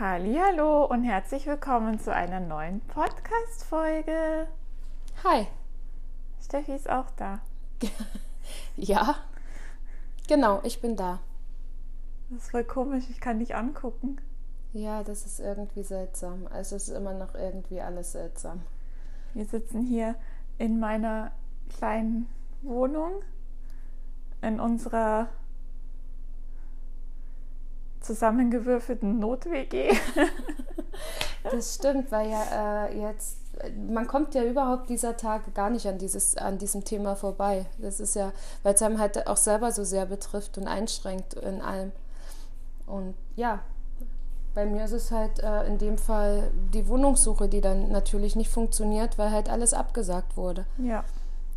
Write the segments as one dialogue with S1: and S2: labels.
S1: Hallo und herzlich willkommen zu einer neuen Podcast-Folge.
S2: Hi.
S1: Steffi ist auch da.
S2: ja, genau, ich bin da.
S1: Das ist voll komisch, ich kann dich angucken.
S2: Ja, das ist irgendwie seltsam. Also es ist immer noch irgendwie alles seltsam.
S1: Wir sitzen hier in meiner kleinen Wohnung, in unserer zusammengewürfelten Not-WG.
S2: das stimmt, weil ja äh, jetzt, man kommt ja überhaupt dieser Tage gar nicht an, dieses, an diesem Thema vorbei. Das ist ja, weil es einem halt auch selber so sehr betrifft und einschränkt in allem. Und ja, bei mir ist es halt äh, in dem Fall die Wohnungssuche, die dann natürlich nicht funktioniert, weil halt alles abgesagt wurde.
S1: Ja.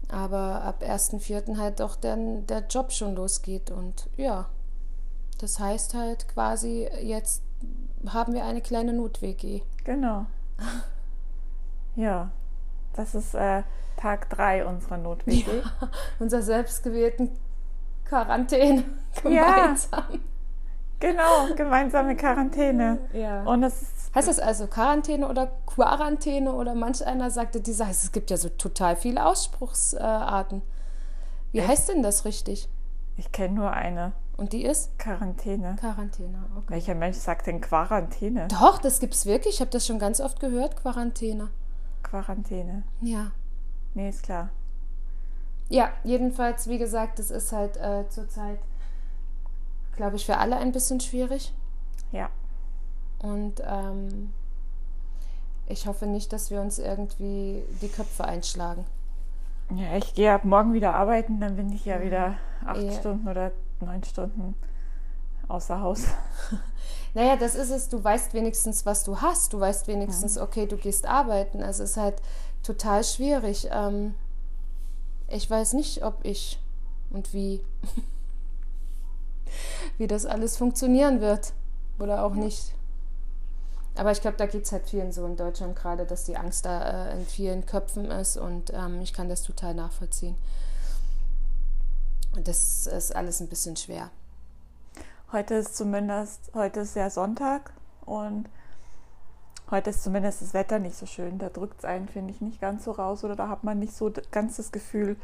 S2: Aber ab 1.4. halt doch dann der Job schon losgeht und ja, das heißt halt quasi, jetzt haben wir eine kleine Not-WG.
S1: Genau. ja, das ist äh, Tag 3 unserer Not-WG. Ja,
S2: unserer selbstgewählten Quarantäne gemeinsam.
S1: Ja. Genau, gemeinsame Quarantäne.
S2: Ja.
S1: Und es
S2: heißt das also Quarantäne oder Quarantäne oder manch einer sagte, dieser heißt, es gibt ja so total viele Ausspruchsarten. Wie Echt? heißt denn das richtig?
S1: Ich kenne nur eine.
S2: Und die ist?
S1: Quarantäne.
S2: Quarantäne, okay.
S1: Welcher Mensch sagt denn Quarantäne?
S2: Doch, das gibt es wirklich. Ich habe das schon ganz oft gehört, Quarantäne.
S1: Quarantäne.
S2: Ja.
S1: Nee, ist klar.
S2: Ja, jedenfalls, wie gesagt, das ist halt äh, zurzeit, glaube ich, für alle ein bisschen schwierig.
S1: Ja.
S2: Und ähm, ich hoffe nicht, dass wir uns irgendwie die Köpfe einschlagen.
S1: Ja, ich gehe ab morgen wieder arbeiten, dann bin ich ja wieder acht ja. Stunden oder neun Stunden außer Haus.
S2: Naja, das ist es, du weißt wenigstens, was du hast. Du weißt wenigstens, mhm. okay, du gehst arbeiten. Also es ist halt total schwierig. Ähm, ich weiß nicht, ob ich und wie, wie das alles funktionieren wird oder auch nicht. Aber ich glaube, da geht es halt vielen so in Deutschland gerade, dass die Angst da äh, in vielen Köpfen ist und ähm, ich kann das total nachvollziehen. Und das ist alles ein bisschen schwer.
S1: Heute ist zumindest, heute ist ja Sonntag und heute ist zumindest das Wetter nicht so schön. Da drückt es einen, finde ich, nicht ganz so raus oder da hat man nicht so ganz das Gefühl,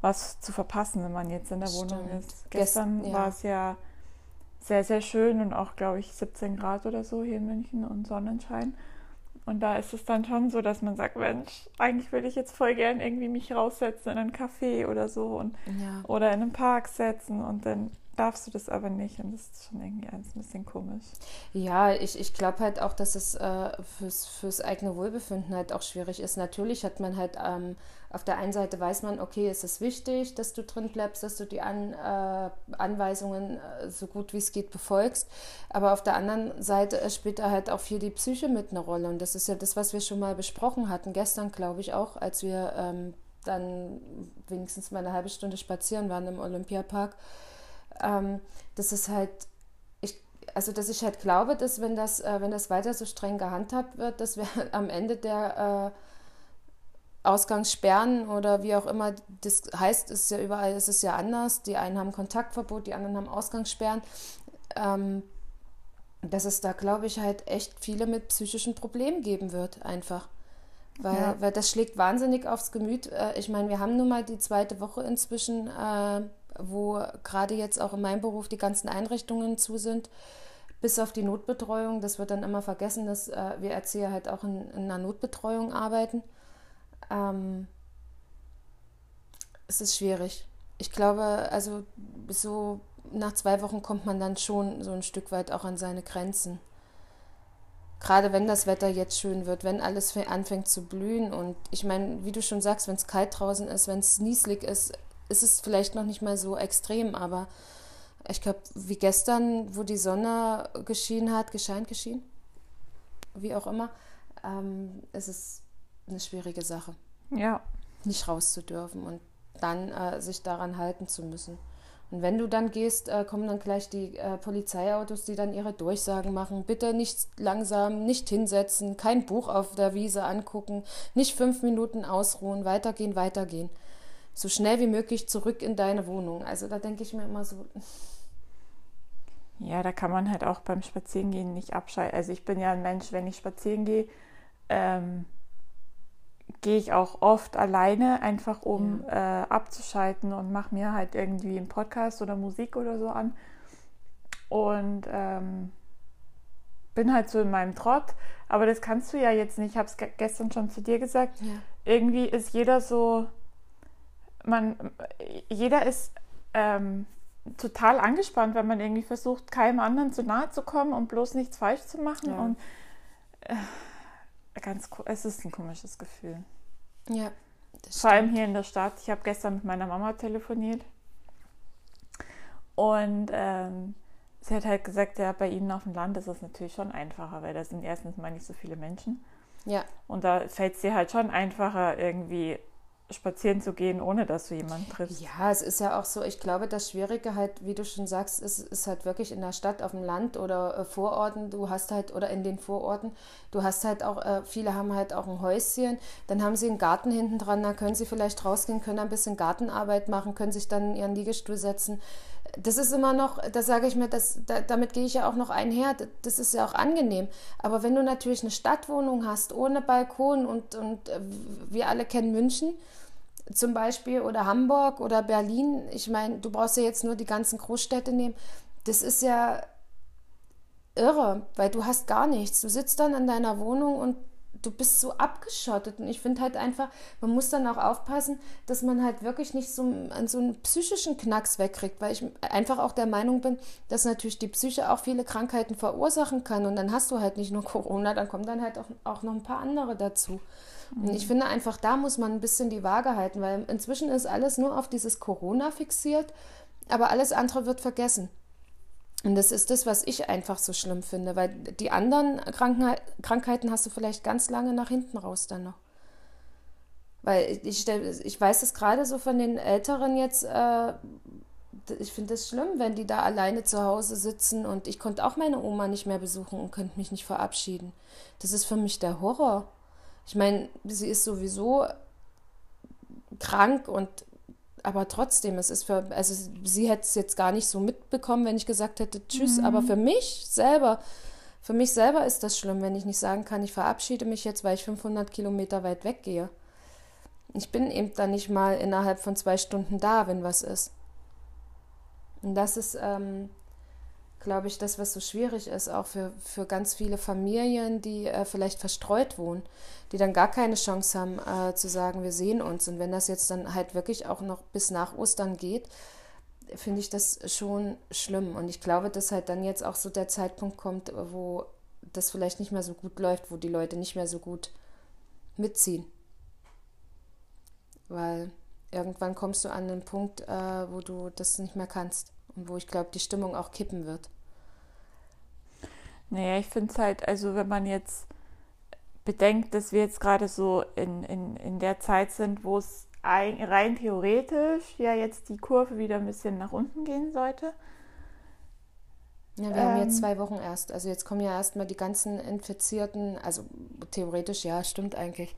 S1: was zu verpassen, wenn man jetzt in der Stimmt. Wohnung ist. Gestern ja. war es ja sehr, sehr schön und auch, glaube ich, 17 Grad oder so hier in München und Sonnenschein. Und da ist es dann schon so, dass man sagt, Mensch, eigentlich würde ich jetzt voll gern irgendwie mich raussetzen in einen Café oder so und ja. oder in einen Park setzen und dann darfst du das aber nicht und das ist schon irgendwie ein bisschen komisch.
S2: Ja, ich, ich glaube halt auch, dass es äh, fürs, fürs eigene Wohlbefinden halt auch schwierig ist. Natürlich hat man halt ähm, auf der einen Seite weiß man, okay, es ist wichtig, dass du drin bleibst, dass du die An, äh, Anweisungen äh, so gut wie es geht befolgst. Aber auf der anderen Seite äh, spielt da halt auch viel die Psyche mit eine Rolle. Und das ist ja das, was wir schon mal besprochen hatten, gestern, glaube ich, auch, als wir ähm, dann wenigstens mal eine halbe Stunde spazieren waren im Olympiapark ähm, das ist halt, ich, also dass ich halt glaube, dass wenn das, äh, wenn das weiter so streng gehandhabt wird, dass wir am Ende der äh, Ausgangssperren oder wie auch immer das heißt, ist ja überall, ist es ja anders. Die einen haben Kontaktverbot, die anderen haben Ausgangssperren. Ähm, dass es da, glaube ich, halt echt viele mit psychischen Problemen geben wird, einfach. Weil, ja. weil das schlägt wahnsinnig aufs Gemüt. Äh, ich meine, wir haben nun mal die zweite Woche inzwischen äh, wo gerade jetzt auch in meinem Beruf die ganzen Einrichtungen zu sind, bis auf die Notbetreuung. Das wird dann immer vergessen, dass äh, wir Erzieher halt auch in, in einer Notbetreuung arbeiten. Ähm, es ist schwierig. Ich glaube, also so nach zwei Wochen kommt man dann schon so ein Stück weit auch an seine Grenzen. Gerade wenn das Wetter jetzt schön wird, wenn alles anfängt zu blühen und ich meine, wie du schon sagst, wenn es kalt draußen ist, wenn es nieslig ist, ist es vielleicht noch nicht mal so extrem, aber ich glaube, wie gestern, wo die Sonne geschienen hat, gescheint geschienen, wie auch immer, ähm, ist es eine schwierige Sache.
S1: Ja.
S2: Nicht raus zu dürfen und dann äh, sich daran halten zu müssen. Und wenn du dann gehst, äh, kommen dann gleich die äh, Polizeiautos, die dann ihre Durchsagen machen. Bitte nicht langsam, nicht hinsetzen, kein Buch auf der Wiese angucken, nicht fünf Minuten ausruhen, weitergehen, weitergehen so schnell wie möglich zurück in deine Wohnung. Also da denke ich mir immer so.
S1: Ja, da kann man halt auch beim Spazierengehen nicht abschalten. Also ich bin ja ein Mensch, wenn ich spazieren gehe, ähm, gehe ich auch oft alleine, einfach um ja. äh, abzuschalten und mache mir halt irgendwie einen Podcast oder Musik oder so an. Und ähm, bin halt so in meinem Trott. Aber das kannst du ja jetzt nicht. Ich habe es gestern schon zu dir gesagt. Ja. Irgendwie ist jeder so, man, jeder ist ähm, total angespannt, wenn man irgendwie versucht, keinem anderen zu nahe zu kommen und bloß nichts falsch zu machen. Ja. Und äh, ganz, es ist ein komisches Gefühl. Ja. Vor allem hier in der Stadt. Ich habe gestern mit meiner Mama telefoniert und ähm, sie hat halt gesagt, ja, bei ihnen auf dem Land ist es natürlich schon einfacher, weil da sind erstens mal nicht so viele Menschen. Ja. Und da fällt es dir halt schon einfacher, irgendwie spazieren zu gehen, ohne dass du jemanden triffst.
S2: Ja, es ist ja auch so, ich glaube, das Schwierige halt, wie du schon sagst, ist, ist halt wirklich in der Stadt, auf dem Land oder äh, Vororten, du hast halt, oder in den Vororten, du hast halt auch, äh, viele haben halt auch ein Häuschen, dann haben sie einen Garten hinten dran, da können sie vielleicht rausgehen, können ein bisschen Gartenarbeit machen, können sich dann in ihren Liegestuhl setzen. Das ist immer noch, da sage ich mir, das, da, damit gehe ich ja auch noch einher, das ist ja auch angenehm. Aber wenn du natürlich eine Stadtwohnung hast, ohne Balkon und, und äh, wir alle kennen München, zum Beispiel oder Hamburg oder Berlin. Ich meine, du brauchst ja jetzt nur die ganzen Großstädte nehmen. Das ist ja irre, weil du hast gar nichts. Du sitzt dann in deiner Wohnung und du bist so abgeschottet. Und ich finde halt einfach, man muss dann auch aufpassen, dass man halt wirklich nicht so an so einen psychischen Knacks wegkriegt, weil ich einfach auch der Meinung bin, dass natürlich die Psyche auch viele Krankheiten verursachen kann. Und dann hast du halt nicht nur Corona, dann kommen dann halt auch, auch noch ein paar andere dazu. Und ich finde einfach, da muss man ein bisschen die Waage halten, weil inzwischen ist alles nur auf dieses Corona fixiert, aber alles andere wird vergessen. Und das ist das, was ich einfach so schlimm finde, weil die anderen Krankheiten hast du vielleicht ganz lange nach hinten raus dann noch. Weil ich, ich weiß es gerade so von den Älteren jetzt, äh, ich finde es schlimm, wenn die da alleine zu Hause sitzen und ich konnte auch meine Oma nicht mehr besuchen und könnte mich nicht verabschieden. Das ist für mich der Horror. Ich meine, sie ist sowieso krank und aber trotzdem, es ist für, also sie hätte es jetzt gar nicht so mitbekommen, wenn ich gesagt hätte, tschüss, mhm. aber für mich selber, für mich selber ist das schlimm, wenn ich nicht sagen kann, ich verabschiede mich jetzt, weil ich 500 Kilometer weit weggehe. Ich bin eben dann nicht mal innerhalb von zwei Stunden da, wenn was ist. Und das ist, ähm, glaube ich, das, was so schwierig ist, auch für, für ganz viele Familien, die äh, vielleicht verstreut wohnen, die dann gar keine Chance haben äh, zu sagen, wir sehen uns. Und wenn das jetzt dann halt wirklich auch noch bis nach Ostern geht, finde ich das schon schlimm. Und ich glaube, dass halt dann jetzt auch so der Zeitpunkt kommt, wo das vielleicht nicht mehr so gut läuft, wo die Leute nicht mehr so gut mitziehen. Weil irgendwann kommst du an einen Punkt, äh, wo du das nicht mehr kannst und wo ich glaube, die Stimmung auch kippen wird.
S1: Naja, ich finde es halt, also wenn man jetzt bedenkt, dass wir jetzt gerade so in, in, in der Zeit sind, wo es rein theoretisch ja jetzt die Kurve wieder ein bisschen nach unten gehen sollte.
S2: Ja, wir ähm, haben jetzt ähm. zwei Wochen erst. Also jetzt kommen ja erstmal die ganzen Infizierten, also theoretisch ja, stimmt eigentlich.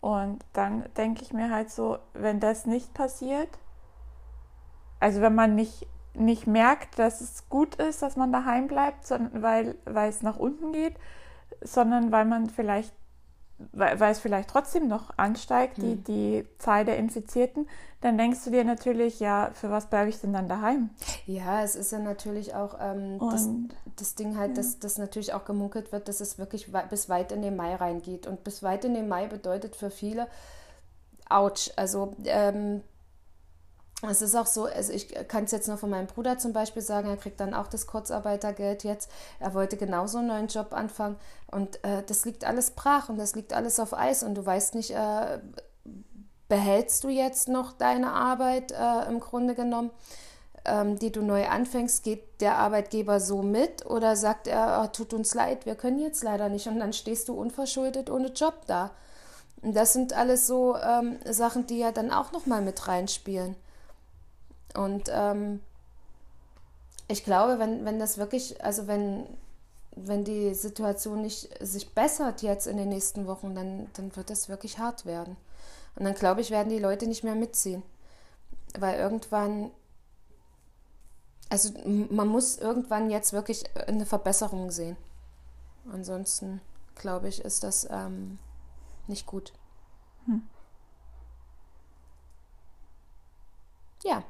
S1: Und dann denke ich mir halt so, wenn das nicht passiert, also wenn man nicht nicht merkt, dass es gut ist, dass man daheim bleibt, sondern weil, weil es nach unten geht, sondern weil man vielleicht, weil, weil es vielleicht trotzdem noch ansteigt, hm. die, die Zahl der Infizierten, dann denkst du dir natürlich, ja, für was bleibe ich denn dann daheim?
S2: Ja, es ist ja natürlich auch ähm, das, das, Ding halt, ja. dass, dass natürlich auch gemunkelt wird, dass es wirklich bis weit in den Mai reingeht. Und bis weit in den Mai bedeutet für viele, ouch, also ähm, es ist auch so, also ich kann es jetzt nur von meinem Bruder zum Beispiel sagen, er kriegt dann auch das Kurzarbeitergeld jetzt. Er wollte genauso einen neuen Job anfangen und äh, das liegt alles brach und das liegt alles auf Eis und du weißt nicht, äh, behältst du jetzt noch deine Arbeit äh, im Grunde genommen, ähm, die du neu anfängst, geht der Arbeitgeber so mit oder sagt er, oh, tut uns leid, wir können jetzt leider nicht und dann stehst du unverschuldet ohne Job da. Und das sind alles so ähm, Sachen, die ja dann auch nochmal mit reinspielen. Und ähm, ich glaube, wenn, wenn das wirklich, also wenn, wenn die Situation nicht sich bessert jetzt in den nächsten Wochen, dann, dann wird das wirklich hart werden. Und dann glaube ich, werden die Leute nicht mehr mitziehen. Weil irgendwann Also man muss irgendwann jetzt wirklich eine Verbesserung sehen. Ansonsten, glaube ich, ist das ähm, nicht gut. Hm. Ja.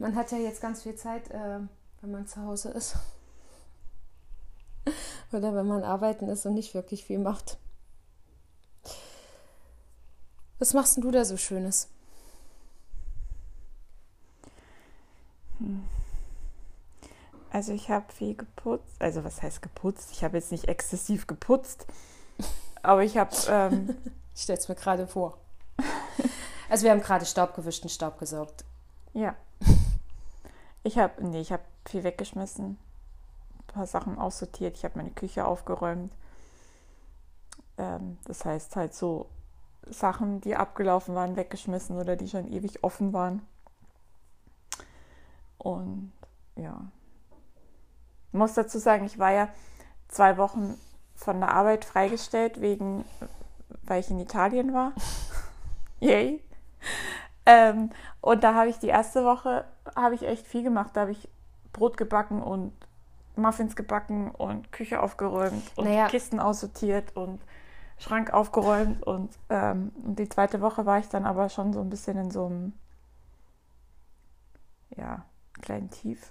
S2: Man hat ja jetzt ganz viel Zeit, äh, wenn man zu Hause ist. Oder wenn man arbeiten ist und nicht wirklich viel macht. Was machst denn du da so Schönes?
S1: Hm. Also ich habe viel geputzt. Also was heißt geputzt? Ich habe jetzt nicht exzessiv geputzt, aber ich habe... Ähm,
S2: ich stelle es mir gerade vor. Also wir haben gerade Staub gewischt und Staub gesaugt.
S1: Ja. Ich habe, nee, ich habe viel weggeschmissen, ein paar Sachen aussortiert. Ich habe meine Küche aufgeräumt. Ähm, das heißt halt so Sachen, die abgelaufen waren, weggeschmissen oder die schon ewig offen waren. Und ja, ich muss dazu sagen, ich war ja zwei Wochen von der Arbeit freigestellt, wegen, weil ich in Italien war. Yay. Ähm, und da habe ich die erste Woche habe ich echt viel gemacht. Da habe ich Brot gebacken und Muffins gebacken und Küche aufgeräumt und naja. Kisten aussortiert und Schrank aufgeräumt und, ähm, und die zweite Woche war ich dann aber schon so ein bisschen in so einem ja, kleinen Tief.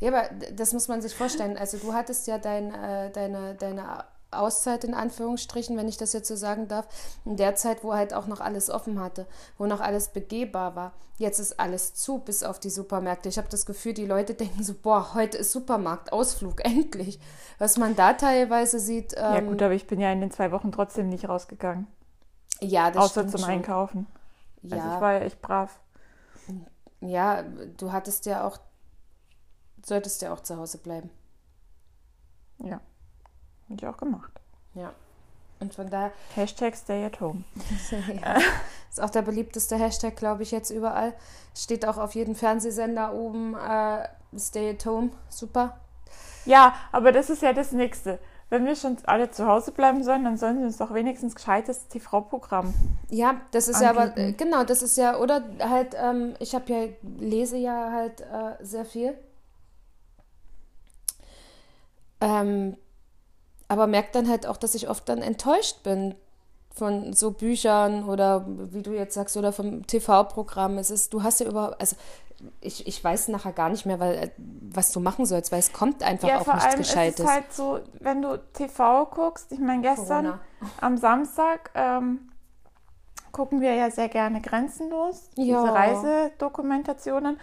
S2: Ja, aber das muss man sich vorstellen. Also du hattest ja dein, äh, deine, deine Auszeit in Anführungsstrichen, wenn ich das jetzt so sagen darf, in der Zeit, wo halt auch noch alles offen hatte, wo noch alles begehbar war. Jetzt ist alles zu, bis auf die Supermärkte. Ich habe das Gefühl, die Leute denken so, boah, heute ist Supermarktausflug, endlich. Was man da teilweise sieht.
S1: Ähm, ja gut, aber ich bin ja in den zwei Wochen trotzdem nicht rausgegangen.
S2: Ja,
S1: das Außer zum schon. Einkaufen. Ja. Also ich war ja echt brav.
S2: Ja, du hattest ja auch, solltest ja auch zu Hause bleiben.
S1: Ja. Habe ich auch gemacht.
S2: Ja. Und von daher.
S1: Hashtag Stay at Home.
S2: ja. Ist auch der beliebteste Hashtag, glaube ich, jetzt überall. Steht auch auf jedem Fernsehsender oben äh, Stay at Home. Super.
S1: Ja, aber das ist ja das Nächste. Wenn wir schon alle zu Hause bleiben sollen, dann sollen sie uns doch wenigstens gescheites TV-Programm.
S2: Ja, das ist anbieten. ja aber, äh, genau, das ist ja, oder halt, ähm, ich habe ja, lese ja halt äh, sehr viel. Ähm, aber merke dann halt auch, dass ich oft dann enttäuscht bin von so Büchern oder wie du jetzt sagst, oder vom TV-Programm. Es ist, du hast ja überhaupt, also ich, ich weiß nachher gar nicht mehr, weil, äh, was du machen sollst, weil es kommt einfach ja, auch nichts allem Gescheites.
S1: Es ist halt so, wenn du TV guckst, ich meine, gestern Corona. am Samstag ähm, gucken wir ja sehr gerne grenzenlos, ja. diese Reisedokumentationen.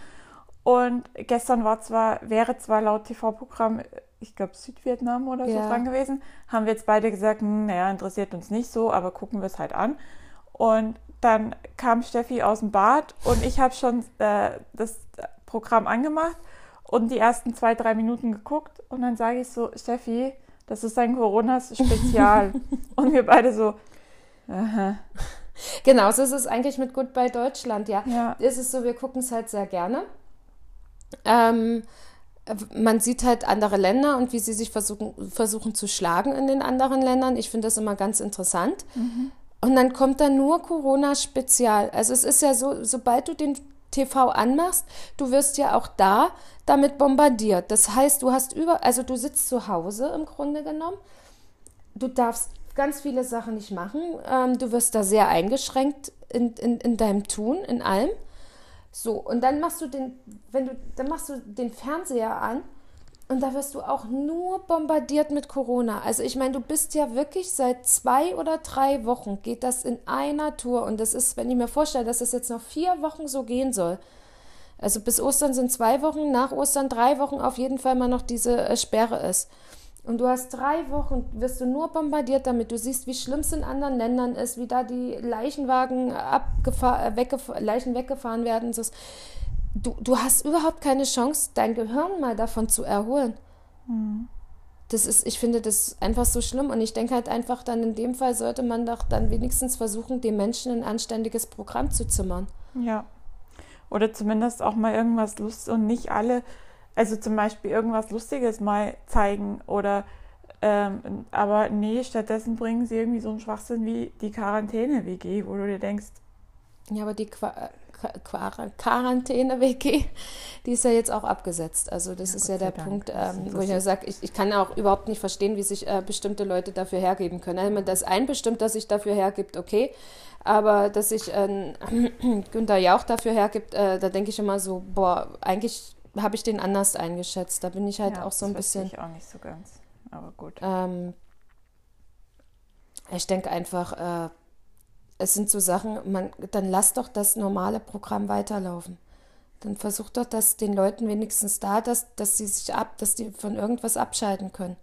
S1: Und gestern war zwar, wäre zwar laut TV-Programm ich glaube, Südvietnam oder ja. so dran gewesen. Haben wir jetzt beide gesagt, hm, naja, interessiert uns nicht so, aber gucken wir es halt an. Und dann kam Steffi aus dem Bad und ich habe schon äh, das Programm angemacht und die ersten zwei, drei Minuten geguckt. Und dann sage ich so, Steffi, das ist ein Corona-Spezial. und wir beide so, aha.
S2: Genau, so ist es eigentlich mit Goodbye Deutschland, ja. ja. Ist es so, wir gucken es halt sehr gerne. Ähm, man sieht halt andere Länder und wie sie sich versuchen, versuchen zu schlagen in den anderen Ländern. Ich finde das immer ganz interessant. Mhm. Und dann kommt da nur Corona-Spezial. Also es ist ja so, sobald du den TV anmachst, du wirst ja auch da damit bombardiert. Das heißt, du hast über, also du sitzt zu Hause im Grunde genommen. Du darfst ganz viele Sachen nicht machen. Ähm, du wirst da sehr eingeschränkt in, in, in deinem Tun, in allem. So, und dann machst du den, wenn du, dann machst du den Fernseher an und da wirst du auch nur bombardiert mit Corona. Also ich meine, du bist ja wirklich seit zwei oder drei Wochen geht das in einer Tour. Und das ist, wenn ich mir vorstelle, dass das jetzt noch vier Wochen so gehen soll. Also bis Ostern sind zwei Wochen, nach Ostern drei Wochen auf jeden Fall mal noch diese äh, Sperre ist. Und du hast drei Wochen, wirst du nur bombardiert damit. Du siehst, wie schlimm es in anderen Ländern ist, wie da die Leichenwagen abgefahr, weggef Leichen weggefahren werden. Du, du hast überhaupt keine Chance, dein Gehirn mal davon zu erholen. Mhm. Das ist, ich finde das einfach so schlimm. Und ich denke halt einfach, dann in dem Fall sollte man doch dann wenigstens versuchen, den Menschen ein anständiges Programm zu zimmern.
S1: Ja. Oder zumindest auch mal irgendwas Lust und nicht alle also zum Beispiel irgendwas Lustiges mal zeigen oder ähm, aber nee, stattdessen bringen sie irgendwie so einen Schwachsinn wie die Quarantäne-WG, wo du dir denkst.
S2: Ja, aber die Qua Quarantäne-WG, die ist ja jetzt auch abgesetzt. Also das ja, ist ja der Dank. Punkt, ähm, wo ich ja sage, ich, ich kann auch überhaupt nicht verstehen, wie sich äh, bestimmte Leute dafür hergeben können. Also, wenn man das einbestimmt, dass sich dafür hergibt, okay. Aber dass sich äh, Günther Jauch dafür hergibt, äh, da denke ich immer so, boah, eigentlich habe ich den anders eingeschätzt. Da bin ich halt ja, auch so ein bisschen.
S1: Ich auch nicht so ganz, aber gut.
S2: Ähm, ich denke einfach, äh, es sind so Sachen, man, dann lass doch das normale Programm weiterlaufen. Dann versuch doch das den Leuten wenigstens da, dass, dass sie sich ab, dass die von irgendwas abschalten können.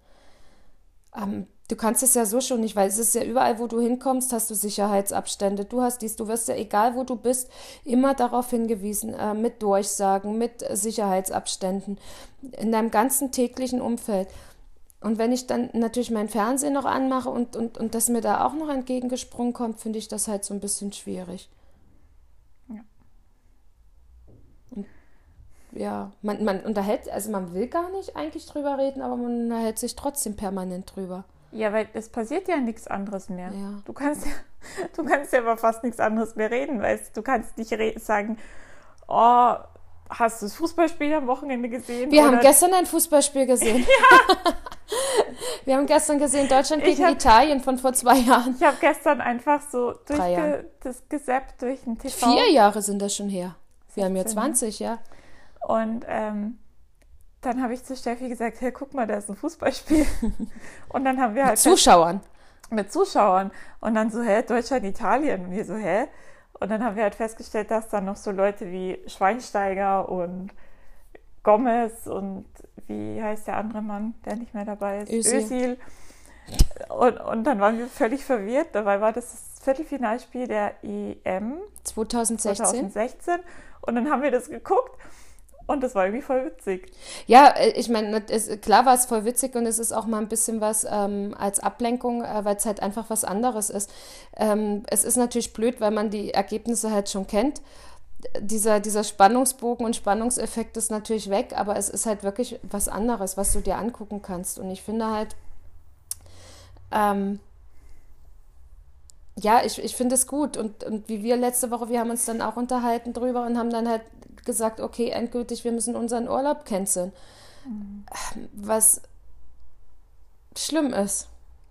S2: Ähm, du kannst es ja so schon nicht, weil es ist ja überall, wo du hinkommst, hast du Sicherheitsabstände. Du hast dies, du wirst ja, egal wo du bist, immer darauf hingewiesen, äh, mit Durchsagen, mit Sicherheitsabständen, in deinem ganzen täglichen Umfeld. Und wenn ich dann natürlich mein Fernsehen noch anmache und, und, und das mir da auch noch entgegengesprungen kommt, finde ich das halt so ein bisschen schwierig. Ja. Und ja, man, man unterhält, also man will gar nicht eigentlich drüber reden, aber man unterhält sich trotzdem permanent drüber.
S1: Ja, weil es passiert ja nichts anderes mehr. Ja. Du kannst ja, du kannst ja über fast nichts anderes mehr reden, weil du kannst nicht sagen, oh, hast du das Fußballspiel am Wochenende gesehen?
S2: Wir oder? haben gestern ein Fußballspiel gesehen. ja. Wir haben gestern gesehen Deutschland gegen hab, Italien von vor zwei Jahren.
S1: Ich habe gestern einfach so durch das gesappt durch den
S2: TV. Vier Jahre sind das schon her. Wir haben ja 20, ja.
S1: Und ähm, dann habe ich zu Steffi gesagt, hey, guck mal, da ist ein Fußballspiel. Und dann haben wir halt...
S2: Mit Zuschauern.
S1: Mit Zuschauern. Und dann so, hä, Deutschland, Italien. Und wir so, hä? Und dann haben wir halt festgestellt, dass dann noch so Leute wie Schweinsteiger und Gomez und wie heißt der andere Mann, der nicht mehr dabei ist? Özil. Özil. Und, und dann waren wir völlig verwirrt. Dabei war das das Viertelfinalspiel der EM
S2: 2016.
S1: 2016. Und dann haben wir das geguckt und das war irgendwie voll witzig.
S2: Ja, äh, ich meine, klar war es voll witzig und es ist auch mal ein bisschen was ähm, als Ablenkung, äh, weil es halt einfach was anderes ist. Ähm, es ist natürlich blöd, weil man die Ergebnisse halt schon kennt. Dieser, dieser Spannungsbogen und Spannungseffekt ist natürlich weg, aber es ist halt wirklich was anderes, was du dir angucken kannst. Und ich finde halt, ähm, ja, ich, ich finde es gut. Und, und wie wir letzte Woche, wir haben uns dann auch unterhalten drüber und haben dann halt gesagt, okay, endgültig, wir müssen unseren Urlaub canceln. Mhm. Was schlimm ist.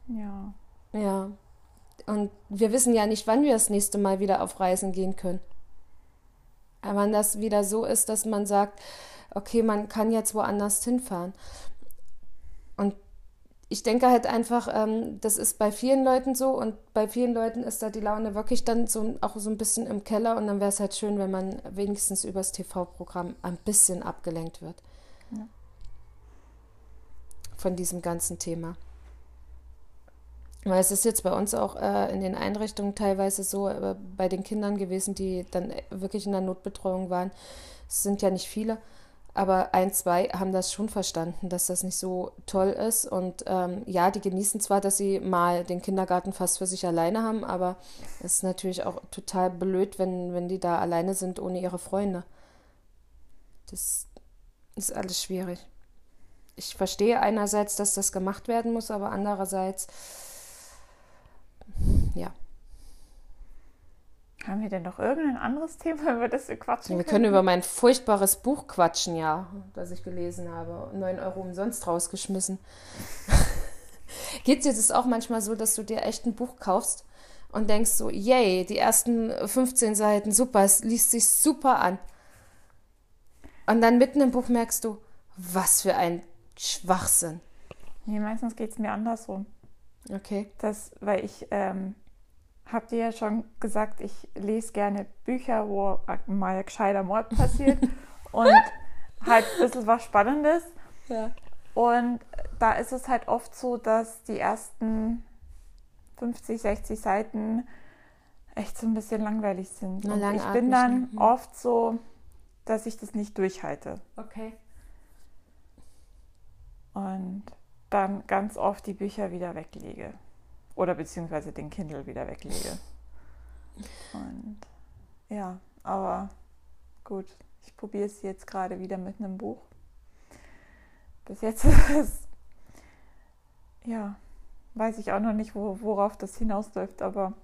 S1: Ja.
S2: Ja. Und wir wissen ja nicht, wann wir das nächste Mal wieder auf Reisen gehen können. Aber wenn das wieder so ist, dass man sagt, okay, man kann jetzt woanders hinfahren. Ich denke halt einfach, ähm, das ist bei vielen Leuten so und bei vielen Leuten ist da die Laune wirklich dann so auch so ein bisschen im Keller und dann wäre es halt schön, wenn man wenigstens übers TV-Programm ein bisschen abgelenkt wird. Ja. Von diesem ganzen Thema. Weil es ist jetzt bei uns auch äh, in den Einrichtungen teilweise so, äh, bei den Kindern gewesen, die dann wirklich in der Notbetreuung waren. Es sind ja nicht viele aber ein, zwei haben das schon verstanden, dass das nicht so toll ist. Und ähm, ja, die genießen zwar, dass sie mal den Kindergarten fast für sich alleine haben, aber es ist natürlich auch total blöd, wenn, wenn die da alleine sind ohne ihre Freunde. Das ist alles schwierig. Ich verstehe einerseits, dass das gemacht werden muss, aber andererseits, ja.
S1: Haben wir denn noch irgendein anderes Thema, über das wir quatschen
S2: Wir können über mein furchtbares Buch quatschen, ja, das ich gelesen habe. 9 Euro umsonst rausgeschmissen. Geht es jetzt auch manchmal so, dass du dir echt ein Buch kaufst und denkst so, yay, die ersten 15 Seiten, super, es liest sich super an. Und dann mitten im Buch merkst du, was für ein Schwachsinn.
S1: Nee, meistens geht es mir andersrum.
S2: Okay.
S1: Das, weil ich ähm, habt ihr ja schon gesagt, ich lese gerne Bücher, wo mal gescheiter Mord passiert und halt ein bisschen was Spannendes.
S2: Ja.
S1: Und da ist es halt oft so, dass die ersten 50, 60 Seiten echt so ein bisschen langweilig sind.
S2: Na,
S1: und ich bin dann mhm. oft so, dass ich das nicht durchhalte.
S2: Okay.
S1: Und dann ganz oft die Bücher wieder weglege. Oder beziehungsweise den Kindle wieder weglege. Und ja, aber gut, ich probiere es jetzt gerade wieder mit einem Buch. Bis jetzt ist es, ja, weiß ich auch noch nicht, wo, worauf das hinausläuft, aber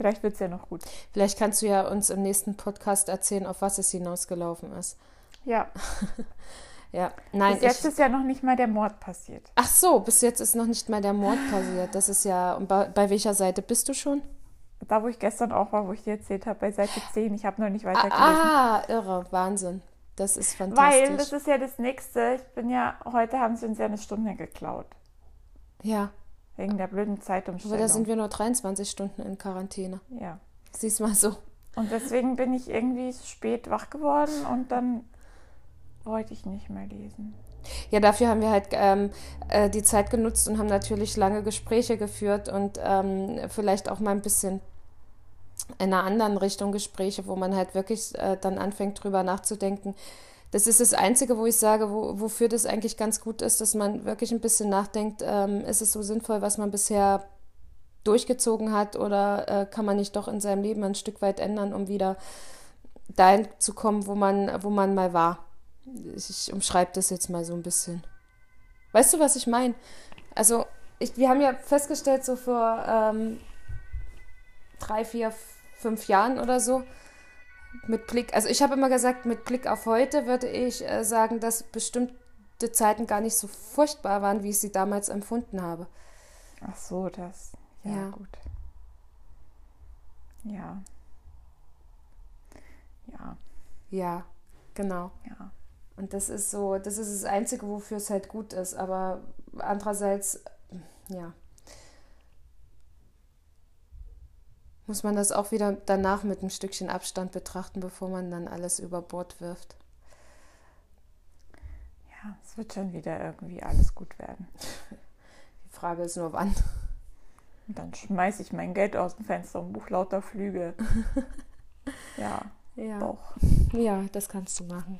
S1: Vielleicht wird es ja noch gut.
S2: Vielleicht kannst du ja uns im nächsten Podcast erzählen, auf was es hinausgelaufen ist.
S1: Ja.
S2: ja, nein.
S1: Bis jetzt
S2: ich,
S1: ist ja noch nicht mal der Mord passiert.
S2: Ach so, bis jetzt ist noch nicht mal der Mord passiert. Das ist ja. Und bei, bei welcher Seite bist du schon?
S1: Da, wo ich gestern auch war, wo ich dir erzählt habe, bei Seite 10. Ich habe noch nicht weitergelesen.
S2: Ah, irre, Wahnsinn. Das ist fantastisch.
S1: Weil das ist ja das Nächste. Ich bin ja, heute haben sie uns ja eine Stunde geklaut.
S2: Ja.
S1: Wegen der blöden Zeitumstellung.
S2: Aber da sind wir nur 23 Stunden in Quarantäne.
S1: Ja.
S2: Siehst mal so.
S1: Und deswegen bin ich irgendwie spät wach geworden und dann wollte ich nicht mehr lesen.
S2: Ja, dafür haben wir halt ähm, äh, die Zeit genutzt und haben natürlich lange Gespräche geführt und ähm, vielleicht auch mal ein bisschen in einer anderen Richtung Gespräche, wo man halt wirklich äh, dann anfängt drüber nachzudenken. Das ist das Einzige, wo ich sage, wo, wofür das eigentlich ganz gut ist, dass man wirklich ein bisschen nachdenkt, ähm, ist es so sinnvoll, was man bisher durchgezogen hat oder äh, kann man nicht doch in seinem Leben ein Stück weit ändern, um wieder dahin zu kommen, wo man, wo man mal war. Ich umschreibe das jetzt mal so ein bisschen. Weißt du, was ich meine? Also, ich, wir haben ja festgestellt, so vor ähm, drei, vier, fünf Jahren oder so, mit Blick, also ich habe immer gesagt, mit Blick auf heute würde ich äh, sagen, dass bestimmte Zeiten gar nicht so furchtbar waren, wie ich sie damals empfunden habe.
S1: Ach so, das. Ja,
S2: Ja.
S1: gut. Ja. Ja,
S2: Ja, genau.
S1: ja.
S2: Und das ist so, das ist das Einzige, wofür es halt gut ist. Aber andererseits, ja, muss man das auch wieder danach mit ein Stückchen Abstand betrachten, bevor man dann alles über Bord wirft.
S1: Ja, es wird schon wieder irgendwie alles gut werden.
S2: Die Frage ist nur, wann.
S1: Und dann schmeiße ich mein Geld aus dem Fenster und buch lauter Flüge. ja,
S2: Ja.
S1: doch.
S2: ja, das kannst du machen.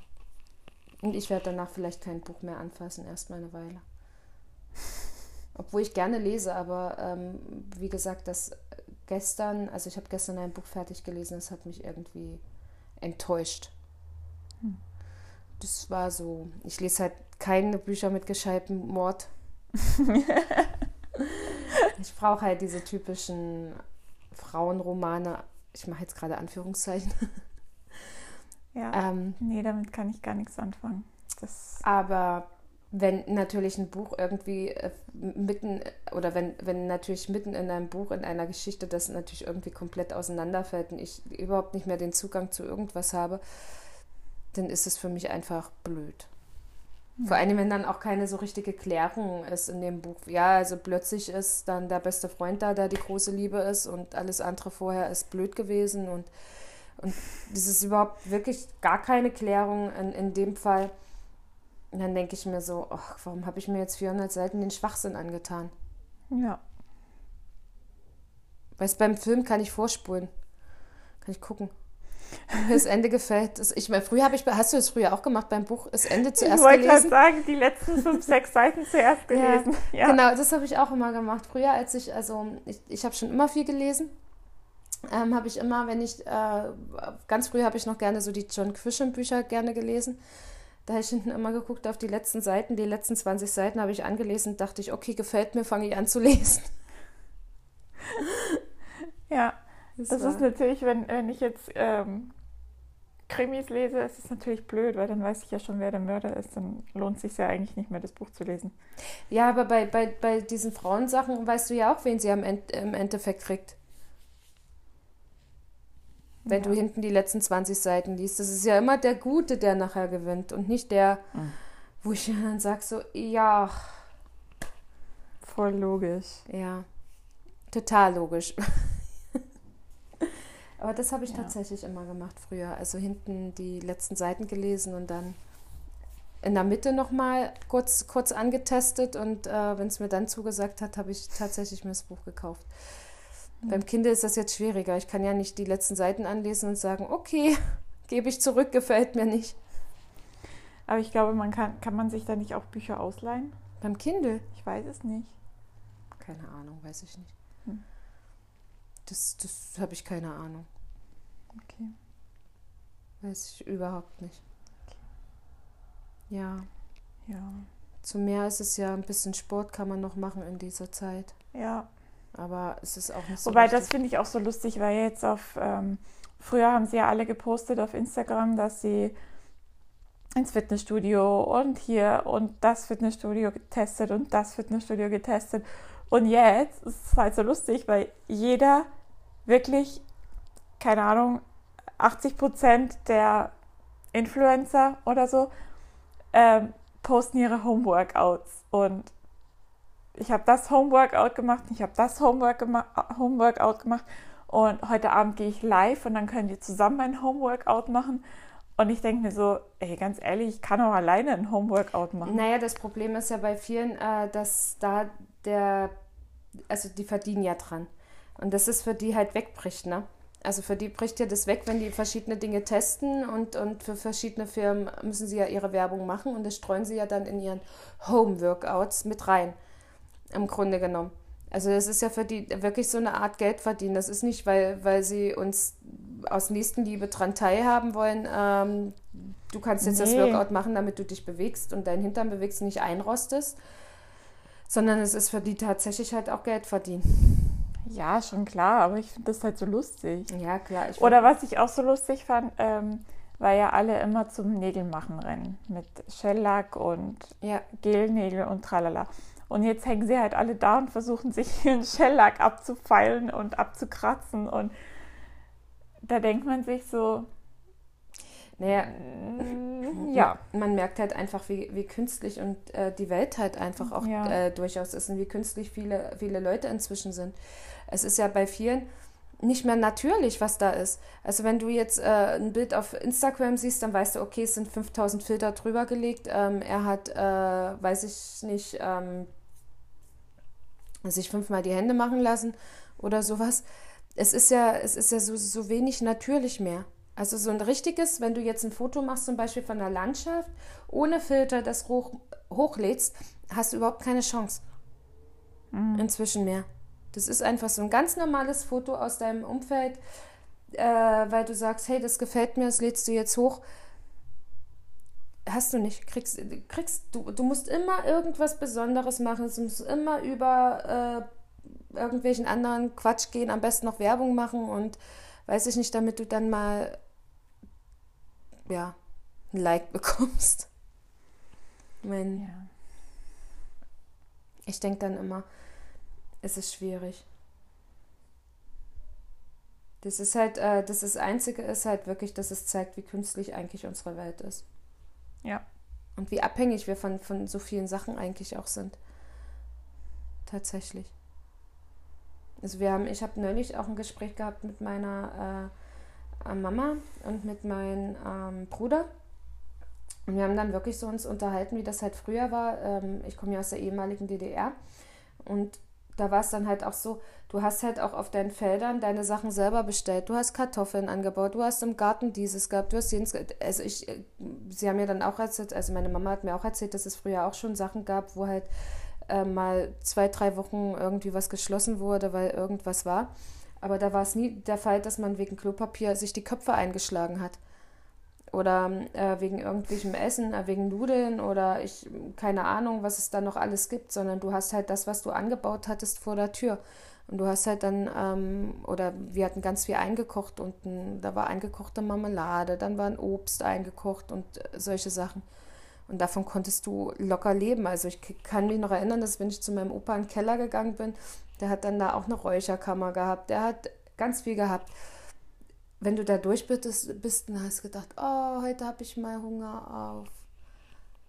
S2: Und ich werde danach vielleicht kein Buch mehr anfassen, erst mal eine Weile. Obwohl ich gerne lese, aber ähm, wie gesagt, das gestern, also ich habe gestern ein Buch fertig gelesen, das hat mich irgendwie enttäuscht. Das war so, ich lese halt keine Bücher mit gescheitem Mord. ich brauche halt diese typischen Frauenromane. Ich mache jetzt gerade Anführungszeichen.
S1: Ja.
S2: Ähm,
S1: Nee, damit kann ich gar nichts anfangen. Das,
S2: Aber wenn natürlich ein Buch irgendwie äh, mitten oder wenn, wenn natürlich mitten in einem Buch, in einer Geschichte, das natürlich irgendwie komplett auseinanderfällt und ich überhaupt nicht mehr den Zugang zu irgendwas habe, dann ist es für mich einfach blöd. Vor allem, wenn dann auch keine so richtige Klärung ist in dem Buch. Ja, also plötzlich ist dann der beste Freund da, der die große Liebe ist und alles andere vorher ist blöd gewesen und, und das ist überhaupt wirklich gar keine Klärung in, in dem Fall. Und dann denke ich mir so, ach, warum habe ich mir jetzt 400 Seiten den Schwachsinn angetan?
S1: ja.
S2: Weißt beim Film kann ich vorspulen. Kann ich gucken. Das Ende gefällt. Das, ich meine, früher habe ich, hast du das früher auch gemacht beim Buch, das Ende
S1: Ich
S2: zuerst
S1: wollte gerade
S2: gelesen?
S1: sagen, die letzten fünf, sechs Seiten zuerst gelesen. Ja,
S2: Genau, das habe ich auch immer gemacht. Früher, als ich, also ich, ich habe schon immer viel gelesen, ähm, habe ich immer, wenn ich, äh, ganz früh habe ich noch gerne so die John Grisham Bücher gerne gelesen. Da habe ich hinten immer geguckt auf die letzten Seiten. Die letzten 20 Seiten habe ich angelesen und dachte ich, okay, gefällt mir, fange ich an zu lesen.
S1: ja. Das
S2: war-
S1: ist natürlich, wenn, wenn ich jetzt ähm, Krimis lese, ist es natürlich blöd, weil dann weiß ich ja schon, wer der Mörder ist. Dann lohnt es sich ja eigentlich nicht mehr, das Buch zu lesen.
S2: Ja, aber bei, bei, bei diesen Frauensachen weißt du ja auch, wen sie am End, im Endeffekt kriegt. Wenn
S1: Ja.
S2: du hinten die letzten 20 Seiten liest. Das ist ja immer der Gute, der nachher gewinnt und nicht der,
S1: Mhm.
S2: wo ich dann sage so, ja,
S1: Voll logisch.
S2: ja, total logisch. aber das habe ich
S1: Ja.
S2: tatsächlich immer gemacht früher. Also hinten die letzten Seiten gelesen und dann in der Mitte nochmal kurz, kurz angetestet und äh, wenn es mir dann zugesagt hat, habe ich tatsächlich mir das Buch gekauft. Beim Kind ist das jetzt schwieriger. Ich kann ja nicht die letzten Seiten anlesen und sagen, okay, gebe ich zurück, gefällt mir nicht.
S1: Aber ich glaube, man kann, kann man sich da nicht auch Bücher ausleihen?
S2: Beim Kindle?
S1: Ich weiß es nicht.
S2: Keine Ahnung, weiß ich nicht.
S1: Hm.
S2: Das, das habe ich keine Ahnung.
S1: Okay.
S2: Weiß ich überhaupt nicht. Ja,
S1: Ja.
S2: zum Meer ist es ja ein bisschen Sport kann man noch machen in dieser Zeit.
S1: Ja.
S2: Aber es ist auch nicht so.
S1: Wobei, wichtig. das finde ich auch so lustig, weil jetzt auf, ähm, früher haben sie ja alle gepostet auf Instagram, dass sie ins Fitnessstudio und hier und das Fitnessstudio getestet und das Fitnessstudio getestet. Und jetzt ist es halt so lustig, weil jeder wirklich, keine Ahnung, 80 Prozent der Influencer oder so ähm, posten ihre Homeworkouts. Und ich habe das Homeworkout gemacht, ich habe das Homeworkout gemacht. Und heute Abend gehe ich live und dann können wir zusammen ein Homeworkout machen. Und ich denke mir so, ey, ganz ehrlich, ich kann auch alleine ein Homeworkout machen.
S2: Naja, das Problem ist ja bei vielen, äh, dass da der, also die verdienen ja dran. Und das ist für die halt wegbricht, ne? Also für die bricht ja das weg, wenn die verschiedene Dinge testen und, und für verschiedene Firmen müssen sie ja ihre Werbung machen und das streuen sie ja dann in ihren Home-Workouts mit rein, im Grunde genommen. Also das ist ja für die wirklich so eine Art Geld verdienen. Das ist nicht, weil, weil sie uns aus Nächstenliebe dran teilhaben wollen. Ähm, du kannst jetzt nee. das Workout machen, damit du dich bewegst und deinen Hintern bewegst und nicht einrostest, sondern es ist für die tatsächlich halt auch Geld verdienen.
S1: Ja, schon klar, aber ich finde das halt so lustig.
S2: Ja, klar.
S1: Oder was ich auch so lustig fand, ähm, war ja alle immer zum Nägelmachen rennen. Mit Shellack und ja. Gelnägel und tralala. Und jetzt hängen sie halt alle da und versuchen sich ihren Shellack abzufeilen und abzukratzen. Und da denkt man sich so,
S2: naja, mm, ja. Man merkt halt einfach, wie, wie künstlich und äh, die Welt halt einfach auch ja. äh, durchaus ist und wie künstlich viele, viele Leute inzwischen sind. Es ist ja bei vielen nicht mehr natürlich, was da ist. Also wenn du jetzt äh, ein Bild auf Instagram siehst, dann weißt du, okay, es sind 5000 Filter drüber gelegt. Ähm, er hat, äh, weiß ich nicht, ähm, sich fünfmal die Hände machen lassen oder sowas. Es ist ja, es ist ja so, so wenig natürlich mehr. Also so ein richtiges, wenn du jetzt ein Foto machst, zum Beispiel von einer Landschaft, ohne Filter das hoch, hochlädst, hast du überhaupt keine Chance. Mhm. Inzwischen mehr. Das ist einfach so ein ganz normales Foto aus deinem Umfeld, äh, weil du sagst, hey, das gefällt mir, das lädst du jetzt hoch. Hast du nicht. Kriegst, kriegst du, du musst immer irgendwas Besonderes machen. Es muss immer über äh, irgendwelchen anderen Quatsch gehen, am besten noch Werbung machen und weiß ich nicht, damit du dann mal ja, ein Like bekommst. Mein, ja. Ich denke dann immer, es ist schwierig. Das ist halt, äh, das, das Einzige ist halt wirklich, dass es zeigt, wie künstlich eigentlich unsere Welt ist.
S1: Ja.
S2: Und wie abhängig wir von, von so vielen Sachen eigentlich auch sind. Tatsächlich. Also wir haben, ich habe neulich auch ein Gespräch gehabt mit meiner äh, Mama und mit meinem ähm, Bruder. Und wir haben dann wirklich so uns unterhalten, wie das halt früher war. Ähm, ich komme ja aus der ehemaligen DDR. Und da war es dann halt auch so, du hast halt auch auf deinen Feldern deine Sachen selber bestellt. Du hast Kartoffeln angebaut, du hast im Garten dieses gehabt, du hast jenes, also ich, äh, sie haben mir dann auch erzählt, also meine Mama hat mir auch erzählt, dass es früher auch schon Sachen gab, wo halt äh, mal zwei, drei Wochen irgendwie was geschlossen wurde, weil irgendwas war. Aber da war es nie der Fall, dass man wegen Klopapier sich die Köpfe eingeschlagen hat. Oder äh, wegen irgendwelchem Essen, äh, wegen Nudeln oder ich, keine Ahnung, was es da noch alles gibt, sondern du hast halt das, was du angebaut hattest, vor der Tür. Und du hast halt dann, ähm, oder wir hatten ganz viel eingekocht und da war eingekochte Marmelade, dann war ein Obst eingekocht und äh, solche Sachen. Und davon konntest du locker leben. Also ich kann mich noch erinnern, dass wenn ich zu meinem Opa in den Keller gegangen bin, der hat dann da auch eine Räucherkammer gehabt. Der hat ganz viel gehabt. Wenn du da durch bist, bist dann hast du gedacht, oh, heute habe ich mal Hunger auf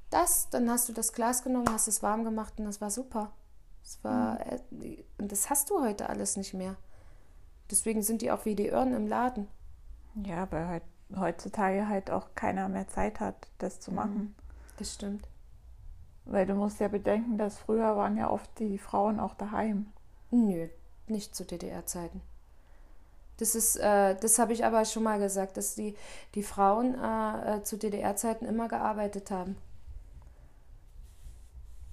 S2: das. Dann hast du das Glas genommen, hast es warm gemacht und das war super. Das war, mhm. und das hast du heute alles nicht mehr. Deswegen sind die auch wie die Irren im Laden.
S1: Ja, weil heutzutage halt auch keiner mehr Zeit hat, das zu mhm. machen.
S2: Das stimmt.
S1: Weil du musst ja bedenken, dass früher waren ja oft die Frauen auch daheim.
S2: Nö, nicht zu DDR-Zeiten. Das ist, äh, das habe ich aber schon mal gesagt, dass die, die Frauen äh, äh zu DDR-Zeiten immer gearbeitet haben.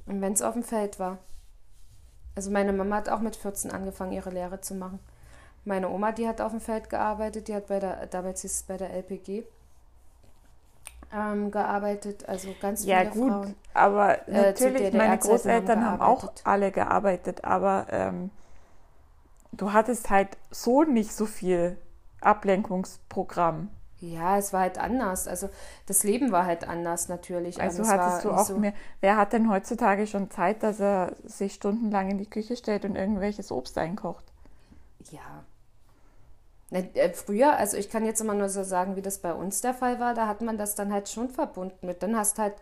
S2: Und wenn es auf dem Feld war. Also meine Mama hat auch mit 14 angefangen, ihre Lehre zu machen. Meine Oma, die hat auf dem Feld gearbeitet, die hat bei der, damals hieß es bei der LPG, ähm, gearbeitet, also ganz viele
S1: ja, gut,
S2: Frauen.
S1: Aber äh, natürlich, meine Großeltern haben, haben, auch alle gearbeitet, aber ähm, du hattest halt so nicht so viel Ablenkungsprogramm.
S2: Ja, es war halt anders. Also das Leben war halt anders natürlich.
S1: Also hattest du auch so mehr. Wer hat denn heutzutage schon Zeit, dass er sich stundenlang in die Küche stellt und irgendwelches Obst einkocht?
S2: Ja. Äh, früher, also ich kann jetzt immer nur so sagen, wie das bei uns der Fall war, da hat man das dann halt schon verbunden mit. Dann hast halt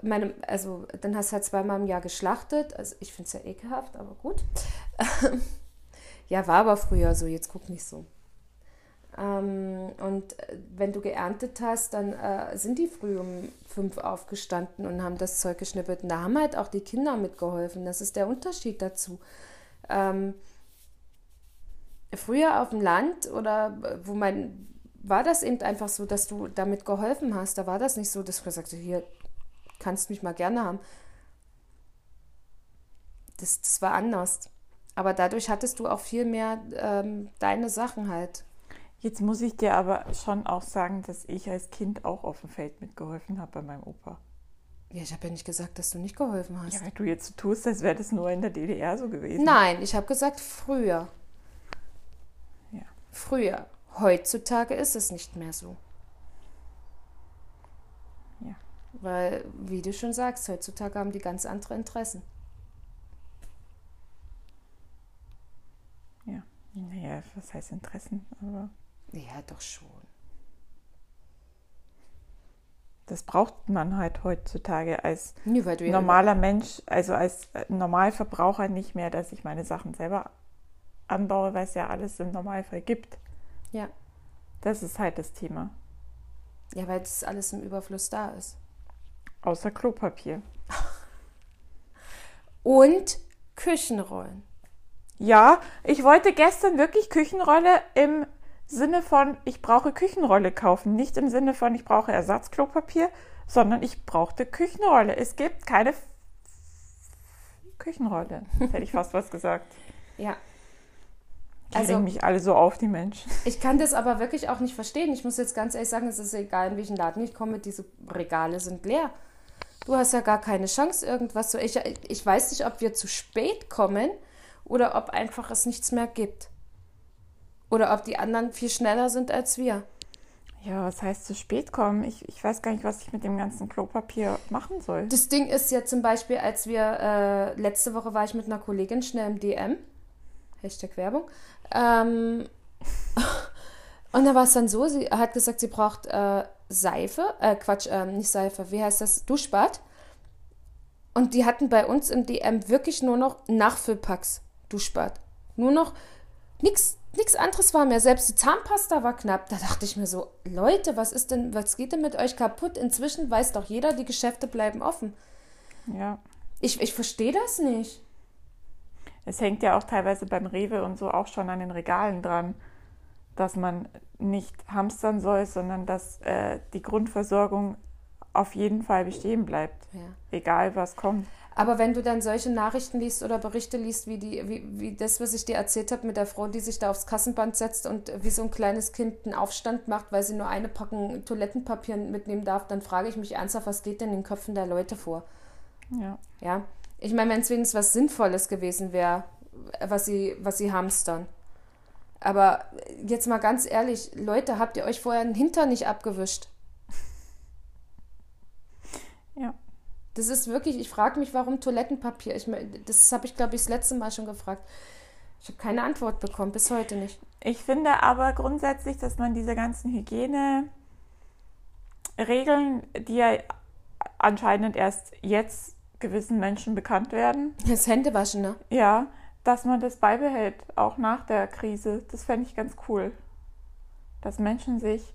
S2: meine, also dann hast halt zweimal im Jahr geschlachtet. Also ich finde es ja ekelhaft, aber gut. ja, war aber früher so, jetzt guck nicht so. Ähm, und äh, wenn du geerntet hast, dann äh, sind die früh um fünf aufgestanden und haben das Zeug geschnippelt. Und da haben halt auch die Kinder mitgeholfen. Das ist der Unterschied dazu. Ähm, früher auf dem Land oder äh, wo man war das eben einfach so, dass du damit geholfen hast. Da war das nicht so, dass du gesagt hast, hier kannst mich mal gerne haben. Das, das war anders. Aber dadurch hattest du auch viel mehr ähm, deine Sachen halt.
S1: Jetzt muss ich dir aber schon auch sagen, dass ich als Kind auch auf dem Feld mitgeholfen habe bei meinem Opa.
S2: Ja, ich habe ja nicht gesagt, dass du nicht geholfen hast.
S1: Ja, weil du jetzt so tust, als wäre das nur in der DDR so gewesen.
S2: Nein, ich habe gesagt früher. Ja. Früher. Heutzutage ist es nicht mehr so. Ja. Weil, wie du schon sagst, heutzutage haben die ganz andere Interessen.
S1: Ja. Naja, was heißt Interessen? Aber
S2: ja, doch schon.
S1: Das braucht man halt heutzutage als nee, normaler Mensch, also als Normalverbraucher nicht mehr, dass ich meine Sachen selber anbaue, weil es ja alles im Normalfall gibt. Ja. Das ist halt das Thema.
S2: Ja, weil das alles im Überfluss da ist.
S1: Außer Klopapier.
S2: Und Küchenrollen.
S1: Ja, ich wollte gestern wirklich Küchenrolle im Sinne von, ich brauche Küchenrolle kaufen. Nicht im Sinne von, ich brauche Ersatzklopapier, sondern ich brauchte Küchenrolle. Es gibt keine F Küchenrolle. Hätte ich fast was gesagt. Ja. Die also, mich alle so auf, die Menschen.
S2: Ich kann das aber wirklich auch nicht verstehen. Ich muss jetzt ganz ehrlich sagen, es ist egal, in welchen Laden ich komme, diese Regale sind leer. Du hast ja gar keine Chance, irgendwas zu. Ich, ich weiß nicht, ob wir zu spät kommen oder ob einfach es nichts mehr gibt. Oder ob die anderen viel schneller sind als wir.
S1: Ja, was heißt zu spät kommen? Ich, ich weiß gar nicht, was ich mit dem ganzen Klopapier machen soll.
S2: Das Ding ist ja zum Beispiel, als wir, äh, letzte Woche war ich mit einer Kollegin schnell im DM, Hashtag Werbung, ähm, und da war es dann so, sie hat gesagt, sie braucht äh, Seife, äh, Quatsch, äh, nicht Seife, wie heißt das, Duschbad. Und die hatten bei uns im DM wirklich nur noch Nachfüllpacks Duschbad. Nur noch nichts nichts anderes war mehr. Selbst die Zahnpasta war knapp. Da dachte ich mir so, Leute, was ist denn, was geht denn mit euch kaputt? Inzwischen weiß doch jeder, die Geschäfte bleiben offen. Ja. Ich, ich verstehe das nicht.
S1: Es hängt ja auch teilweise beim Rewe und so auch schon an den Regalen dran, dass man nicht hamstern soll, sondern dass äh, die Grundversorgung auf jeden Fall bestehen bleibt. Ja. Egal was kommt.
S2: Aber wenn du dann solche Nachrichten liest oder Berichte liest, wie, die, wie, wie das, was ich dir erzählt habe mit der Frau, die sich da aufs Kassenband setzt und wie so ein kleines Kind einen Aufstand macht, weil sie nur eine Packung Toilettenpapier mitnehmen darf, dann frage ich mich ernsthaft, was geht denn in den Köpfen der Leute vor? Ja. Ja. Ich meine, wenn es wenigstens was Sinnvolles gewesen wäre, was sie, was sie hamstern. Aber jetzt mal ganz ehrlich, Leute, habt ihr euch vorher den Hintern nicht abgewischt? Ja. Das ist wirklich, ich frage mich, warum Toilettenpapier. Ich, das habe ich, glaube ich, das letzte Mal schon gefragt. Ich habe keine Antwort bekommen, bis heute nicht.
S1: Ich finde aber grundsätzlich, dass man diese ganzen Hygieneregeln, die ja anscheinend erst jetzt gewissen Menschen bekannt werden.
S2: Das Händewaschen, ne?
S1: Ja, dass man das beibehält, auch nach der Krise. Das fände ich ganz cool. Dass Menschen sich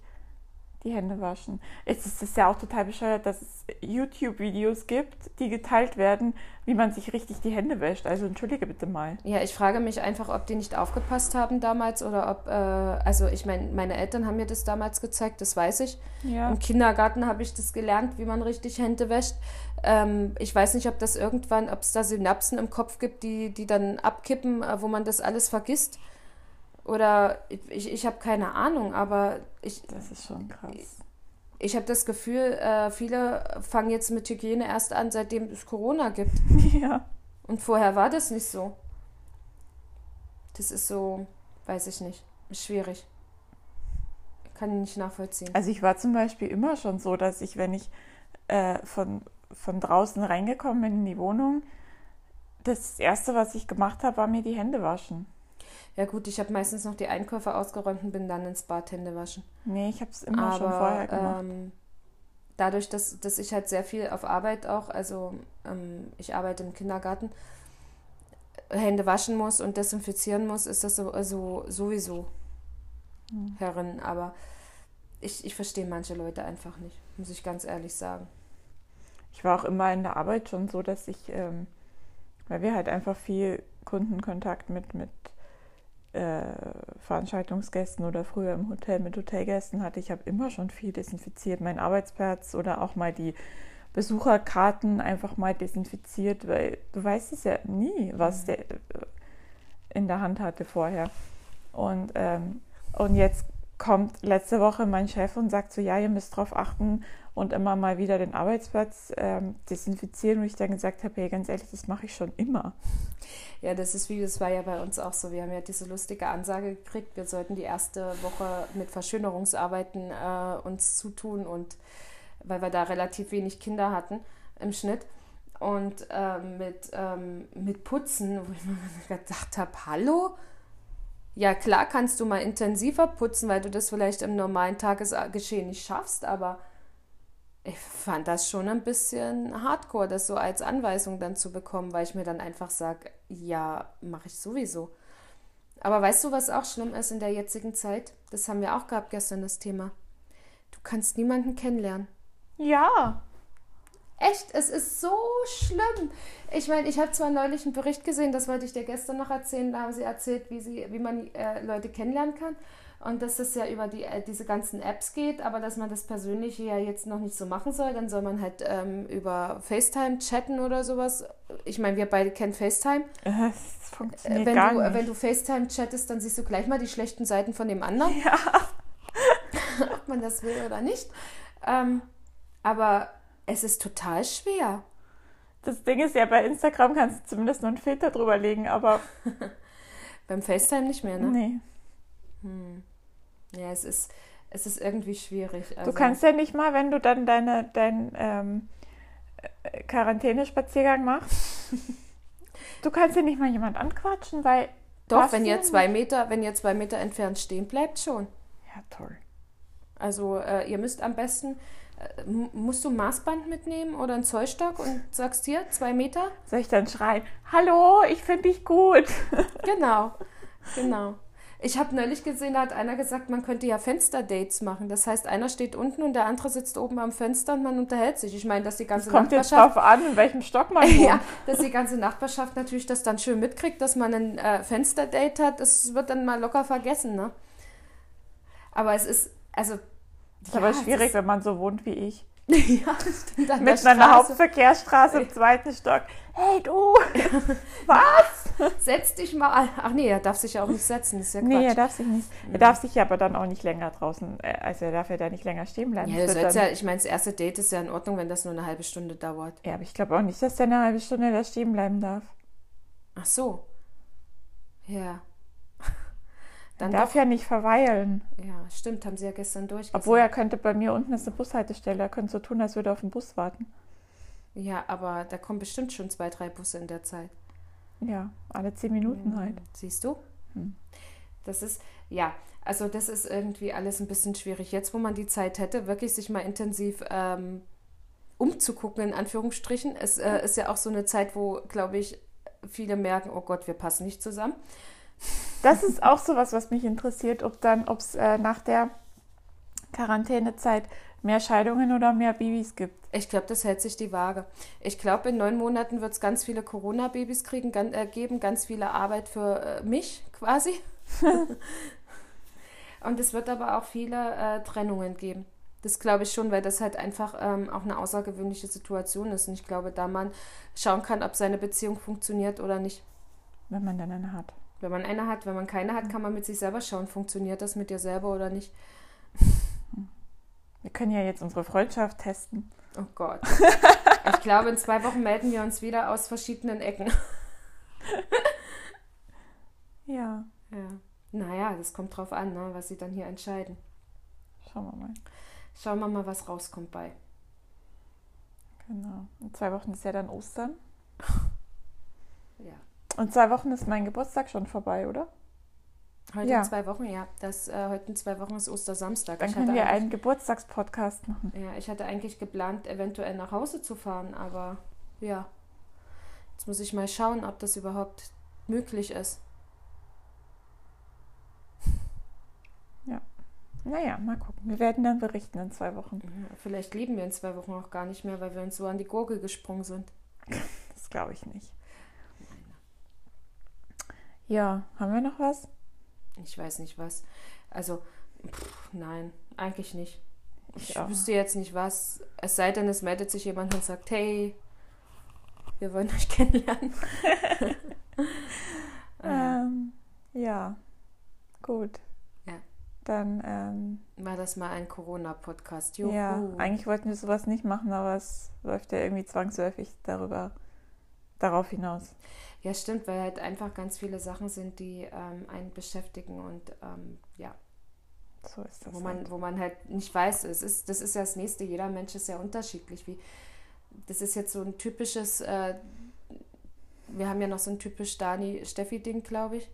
S1: die Hände waschen. Es ist ja auch total bescheuert, dass es YouTube-Videos gibt, die geteilt werden, wie man sich richtig die Hände wäscht. Also entschuldige bitte mal.
S2: Ja, ich frage mich einfach, ob die nicht aufgepasst haben damals oder ob, äh, also ich meine, meine Eltern haben mir das damals gezeigt, das weiß ich. Ja. Im Kindergarten habe ich das gelernt, wie man richtig Hände wäscht. Ähm, ich weiß nicht, ob das irgendwann, ob es da Synapsen im Kopf gibt, die, die dann abkippen, äh, wo man das alles vergisst. Oder ich, ich habe keine Ahnung, aber ich.
S1: Das ist schon krass. Ich,
S2: habe das Gefühl, äh, viele fangen jetzt mit Hygiene erst an, seitdem es Corona gibt. Ja. Und vorher war das nicht so. Das ist so, weiß ich nicht, schwierig. Kann ich nicht nachvollziehen.
S1: Also ich war zum Beispiel immer schon so, dass ich, wenn ich äh, von, von draußen reingekommen bin in die Wohnung, das Erste, was ich gemacht habe, war mir die Hände waschen.
S2: Ja gut, ich habe meistens noch die Einkäufe ausgeräumt und bin dann ins Bad Hände waschen.
S1: Nee, ich habe es immer Aber, schon vorher gemacht. Ähm,
S2: dadurch, dass, dass ich halt sehr viel auf Arbeit auch, also ähm, ich arbeite im Kindergarten, Hände waschen muss und desinfizieren muss, ist das so, also sowieso hm. herin. Aber ich, ich verstehe manche Leute einfach nicht, muss ich ganz ehrlich sagen.
S1: Ich war auch immer in der Arbeit schon so, dass ich, ähm, weil wir halt einfach viel Kundenkontakt mit, mit äh, Veranstaltungsgästen oder früher im Hotel mit Hotelgästen hatte, ich habe immer schon viel desinfiziert, meinen Arbeitsplatz oder auch mal die Besucherkarten einfach mal desinfiziert, weil du weißt es ja nie, was mhm. der äh, in der Hand hatte vorher. Und, ähm, und jetzt kommt letzte Woche mein Chef und sagt so, ja, ihr müsst darauf achten und immer mal wieder den Arbeitsplatz ähm, desinfizieren. Und ich dann gesagt habe, hey, ganz ehrlich, das mache ich schon immer.
S2: Ja, das ist wie, das war ja bei uns auch so. Wir haben ja diese lustige Ansage gekriegt, wir sollten die erste Woche mit Verschönerungsarbeiten äh, uns zutun und weil wir da relativ wenig Kinder hatten im Schnitt. Und äh, mit, ähm, mit Putzen, wo ich mir gedacht habe, hallo? Ja, klar kannst du mal intensiver putzen, weil du das vielleicht im normalen Tagesgeschehen nicht schaffst, aber ich fand das schon ein bisschen hardcore, das so als Anweisung dann zu bekommen, weil ich mir dann einfach sage, ja, mache ich sowieso. Aber weißt du, was auch schlimm ist in der jetzigen Zeit? Das haben wir auch gehabt gestern, das Thema. Du kannst niemanden kennenlernen.
S1: Ja.
S2: Echt, es ist so schlimm. Ich meine, ich habe zwar neulich einen Bericht gesehen, das wollte ich dir gestern noch erzählen, da haben sie erzählt, wie, sie, wie man äh, Leute kennenlernen kann und dass es ja über die, äh, diese ganzen Apps geht, aber dass man das Persönliche ja jetzt noch nicht so machen soll, dann soll man halt ähm, über FaceTime chatten oder sowas. Ich meine, wir beide kennen FaceTime.
S1: Das funktioniert
S2: wenn
S1: gar
S2: du,
S1: nicht.
S2: Wenn du FaceTime chattest, dann siehst du gleich mal die schlechten Seiten von dem anderen.
S1: Ja.
S2: Ob man das will oder nicht. Ähm, aber es ist total schwer.
S1: Das Ding ist ja, bei Instagram kannst du zumindest nur einen Filter drüber legen, aber.
S2: Beim FaceTime nicht mehr, ne?
S1: Nee.
S2: Hm. Ja, es ist, es ist irgendwie schwierig.
S1: Also. Du kannst ja nicht mal, wenn du dann deine, deinen ähm, äh, Quarantänespaziergang machst, du kannst ja nicht mal jemand anquatschen, weil.
S2: Doch, wenn ihr zwei Meter, wenn ihr zwei Meter entfernt stehen bleibt, schon.
S1: Ja, toll.
S2: Also äh, ihr müsst am besten, musst du ein Maßband mitnehmen oder einen Zollstock und sagst hier, zwei Meter?
S1: Soll ich dann schreien, hallo, ich finde dich gut.
S2: genau, genau. Ich habe neulich gesehen, da hat einer gesagt, man könnte ja Fensterdates machen. Das heißt, einer steht unten und der andere sitzt oben am Fenster und man unterhält sich. Ich meine, dass die ganze
S1: das kommt Nachbarschaft. Jetzt drauf an, in welchem Stock man wohnt.
S2: ja, dass die ganze Nachbarschaft natürlich das dann schön mitkriegt, dass man ein äh, Fensterdate hat. Das wird dann mal locker vergessen, ne? Aber es ist, also.
S1: Das ist ja, aber schwierig, wenn man so wohnt wie ich.
S2: ja, stimmt.
S1: Mit einer Hauptverkehrsstraße im zweiten Stock. Hey du! Was?
S2: Setz dich mal. Ach nee, er darf sich ja auch nicht setzen. Das ist ja Quatsch.
S1: Nee, er darf sich nicht. Er darf sich aber dann auch nicht länger draußen, äh, also er darf ja da nicht länger stehen bleiben.
S2: Ja, dann, ja ich meine, das erste Date ist ja in Ordnung, wenn das nur eine halbe Stunde dauert.
S1: Ja, aber ich glaube auch nicht, dass der eine halbe Stunde da stehen bleiben darf.
S2: Ach so. Ja.
S1: Dann darf doch. ja nicht verweilen.
S2: Ja, stimmt, haben sie ja gestern durch.
S1: Obwohl er könnte bei mir unten ist eine Bushaltestelle, er könnte so tun, als würde er auf den Bus warten.
S2: Ja, aber da kommen bestimmt schon zwei, drei Busse in der Zeit.
S1: Ja, alle zehn Minuten halt.
S2: Siehst du? Hm. Das ist, ja, also das ist irgendwie alles ein bisschen schwierig. Jetzt, wo man die Zeit hätte, wirklich sich mal intensiv ähm, umzugucken, in Anführungsstrichen. Es äh, ist ja auch so eine Zeit, wo, glaube ich, viele merken, oh Gott, wir passen nicht zusammen.
S1: Das ist auch so was, was mich interessiert, ob dann, ob es äh, nach der Quarantänezeit mehr Scheidungen oder mehr Babys gibt.
S2: Ich glaube, das hält sich die Waage. Ich glaube, in neun Monaten wird es ganz viele Corona-Babys kriegen, gan äh, geben, ganz viele Arbeit für äh, mich quasi. Und es wird aber auch viele äh, Trennungen geben. Das glaube ich schon, weil das halt einfach ähm, auch eine außergewöhnliche Situation ist. Und ich glaube, da man schauen kann, ob seine Beziehung funktioniert oder nicht.
S1: Wenn man dann eine hat.
S2: Wenn man eine hat, wenn man keine hat, kann man mit sich selber schauen, funktioniert das mit dir selber oder nicht.
S1: Wir können ja jetzt unsere Freundschaft testen.
S2: Oh Gott. ich glaube, in zwei Wochen melden wir uns wieder aus verschiedenen Ecken.
S1: Ja.
S2: Ja. Naja, das kommt drauf an, ne, was sie dann hier entscheiden.
S1: Schauen wir mal.
S2: Schauen wir mal, was rauskommt bei.
S1: Genau. In zwei Wochen ist ja dann Ostern.
S2: Ja.
S1: Und zwei Wochen ist mein Geburtstag schon vorbei, oder?
S2: Heute
S1: Ja.
S2: in zwei Wochen, ja. Das, äh, heute in zwei Wochen ist Ostersamstag.
S1: Dann
S2: ich
S1: können wir einen Geburtstagspodcast machen.
S2: Ja, ich hatte eigentlich geplant, eventuell nach Hause zu fahren, aber ja. Jetzt muss ich mal schauen, ob das überhaupt möglich ist.
S1: Naja, mal gucken. Wir werden dann berichten in zwei Wochen.
S2: Ja, vielleicht leben wir in zwei Wochen auch gar nicht mehr, weil wir uns so an die Gurgel gesprungen sind.
S1: Das glaube ich nicht. Ja, haben wir noch was?
S2: Ich weiß nicht was. Also, pff, nein, eigentlich nicht. Ich
S1: Ich
S2: wüsste jetzt nicht was. Es sei denn, es meldet sich jemand und sagt, hey, wir wollen euch kennenlernen. Äh,
S1: Ähm, ja, gut.
S2: Ja.
S1: Dann, ähm,
S2: War das mal ein Corona-Podcast?
S1: Ja, eigentlich wollten wir sowas nicht machen, aber es läuft ja irgendwie zwangsläufig darüber, darauf hinaus.
S2: Ja, stimmt, weil halt einfach ganz viele Sachen sind, die ähm, einen beschäftigen und ähm, ja,
S1: So ist das.
S2: wo man,
S1: halt.
S2: wo man halt nicht weiß, es ist, das ist ja das Nächste, jeder Mensch ist ja unterschiedlich. Wie, das ist jetzt so ein typisches, äh, wir haben ja noch so ein typisch Dani-Steffi-Ding, glaube ich.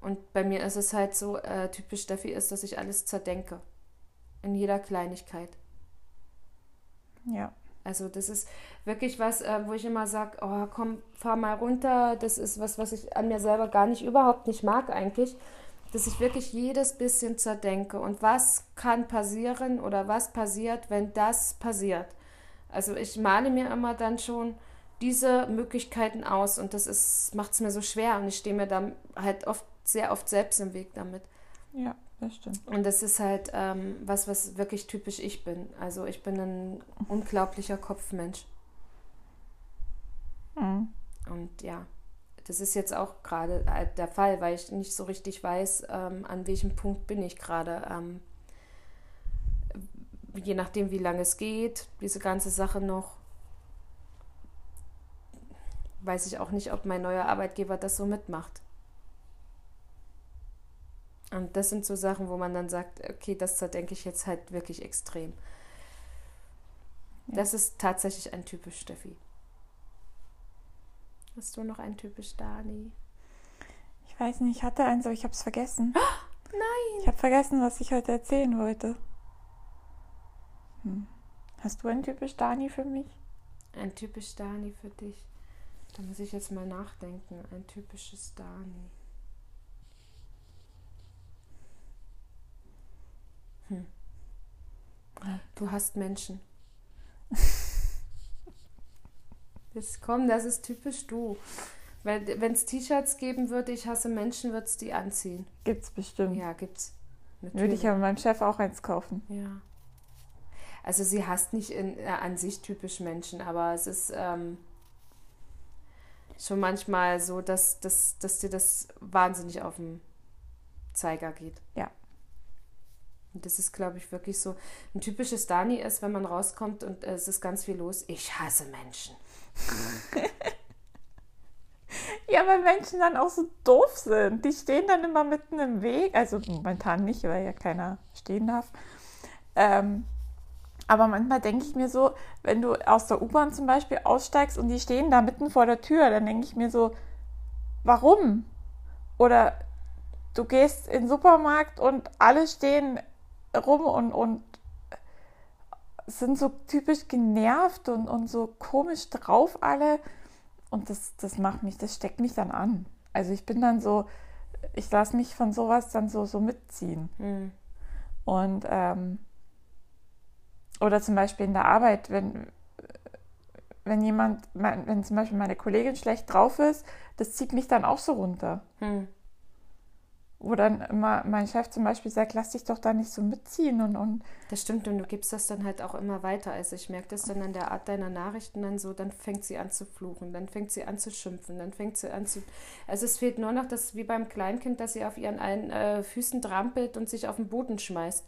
S2: Und bei mir ist es halt so, äh, typisch Steffi ist, dass ich alles zerdenke. In jeder Kleinigkeit.
S1: Ja,
S2: Also das ist wirklich was, äh, wo ich immer sage, oh komm, fahr mal runter. Das ist was, was ich an mir selber gar nicht, überhaupt nicht mag eigentlich. Dass ich wirklich jedes bisschen zerdenke. Und was kann passieren oder was passiert, wenn das passiert? Also ich male mir immer dann schon diese Möglichkeiten aus und das macht es mir so schwer und ich stehe mir dann halt oft sehr oft selbst im Weg damit.
S1: ja, das stimmt.
S2: Und das ist halt ähm, was, was wirklich typisch ich bin. Also ich bin ein unglaublicher Kopfmensch.
S1: Mhm.
S2: Und ja, das ist jetzt auch gerade halt der Fall, weil ich nicht so richtig weiß, ähm, an welchem Punkt bin ich gerade. Ähm, je nachdem, wie lange es geht, diese ganze Sache noch, weiß ich auch nicht, ob mein neuer Arbeitgeber das so mitmacht. Und das sind so Sachen, wo man dann sagt, okay, das zerdenke ich jetzt halt wirklich extrem.
S1: Ja.
S2: Das ist tatsächlich ein typisch Steffi. Hast du noch ein typisch Dani?
S1: Ich weiß nicht, ich hatte eins, aber ich habe es vergessen.
S2: Nein!
S1: Ich habe vergessen, was ich heute erzählen wollte. Hm. Hast du ein typisch Dani für mich?
S2: Ein typisch Dani für dich. Da muss ich jetzt mal nachdenken. Ein typisches Dani. Hm. Du hast Menschen. Das, komm, das ist typisch du. Wenn es T-Shirts geben würde, ich hasse Menschen, würde es die anziehen.
S1: Gibt's bestimmt.
S2: Ja, gibt's.
S1: Würde ich aber meinem Chef auch eins kaufen.
S2: Ja. Also sie hasst nicht in, äh, an sich typisch Menschen, aber es ist ähm, schon manchmal so, dass, dass, dass dir das wahnsinnig auf den Zeiger geht.
S1: Ja.
S2: Und das ist, glaube ich, wirklich so. Ein typisches Dani ist, wenn man rauskommt und äh, es ist ganz viel los. Ich hasse Menschen.
S1: Ja, weil Menschen dann auch so doof sind. Die stehen dann immer mitten im Weg. Also momentan nicht, weil ja keiner stehen darf. Ähm, aber manchmal denke ich mir so, wenn du aus der U-Bahn zum Beispiel aussteigst und die stehen da mitten vor der Tür, dann denke ich mir so, warum? Oder du gehst in den Supermarkt und alle stehen rum und, und sind so typisch genervt und, und so komisch drauf alle. Und das, das macht mich, das steckt mich dann an. Also ich bin dann so, ich lasse mich von sowas dann so, so mitziehen.
S2: Hm.
S1: Und ähm, oder zum Beispiel in der Arbeit, wenn, wenn jemand, wenn zum Beispiel meine Kollegin schlecht drauf ist, das zieht mich dann auch so runter.
S2: Hm.
S1: Wo dann immer mein Chef zum Beispiel sagt, lass dich doch da nicht so mitziehen und, und
S2: Das stimmt und du gibst das dann halt auch immer weiter. Also ich merke das dann an der Art deiner Nachrichten dann so, dann fängt sie an zu fluchen, dann fängt sie an zu schimpfen, dann fängt sie an zu... Also es fehlt nur noch das, wie beim Kleinkind, dass sie auf ihren einen äh, Füßen trampelt und sich auf den Boden schmeißt.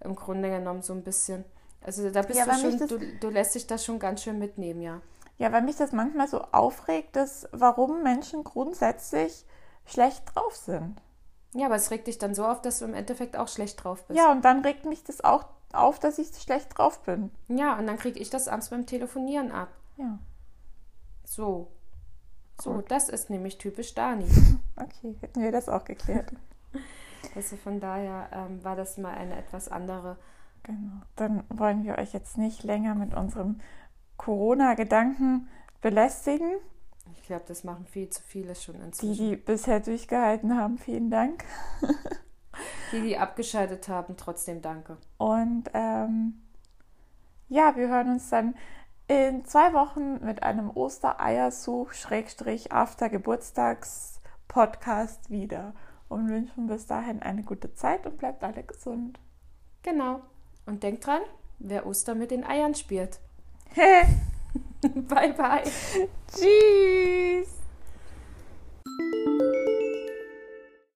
S2: Im Grunde genommen so ein bisschen. Also da bist
S1: Ja,
S2: du schon, du, du lässt dich das schon ganz schön mitnehmen, ja.
S1: Ja, weil mich das manchmal so aufregt, dass warum Menschen grundsätzlich schlecht drauf sind.
S2: Ja, aber es regt dich dann so auf, dass du im Endeffekt auch schlecht drauf bist.
S1: Ja, und dann regt mich das auch auf, dass ich schlecht drauf bin.
S2: Ja, und dann kriege ich das abends beim Telefonieren ab.
S1: Ja.
S2: So. So,
S1: Gut.
S2: das ist nämlich typisch Dani.
S1: Okay, hätten wir das auch geklärt.
S2: Also von daher ähm, war das mal eine etwas andere.
S1: genau. Dann wollen wir euch jetzt nicht länger mit unserem Corona-Gedanken belästigen.
S2: Ich glaube, das machen viel zu viele schon
S1: Die,
S2: inzwischen.
S1: die bisher durchgehalten haben, vielen Dank.
S2: Die, die abgeschaltet haben, trotzdem danke.
S1: Und ähm, ja, wir hören uns dann in zwei Wochen mit einem Ostereiersuch-After-Geburtstags-Podcast wieder und wünschen bis dahin eine gute Zeit und bleibt alle gesund.
S2: Genau. Und denkt dran, wer Oster mit den Eiern spielt. bye, bye.
S1: Tschüss.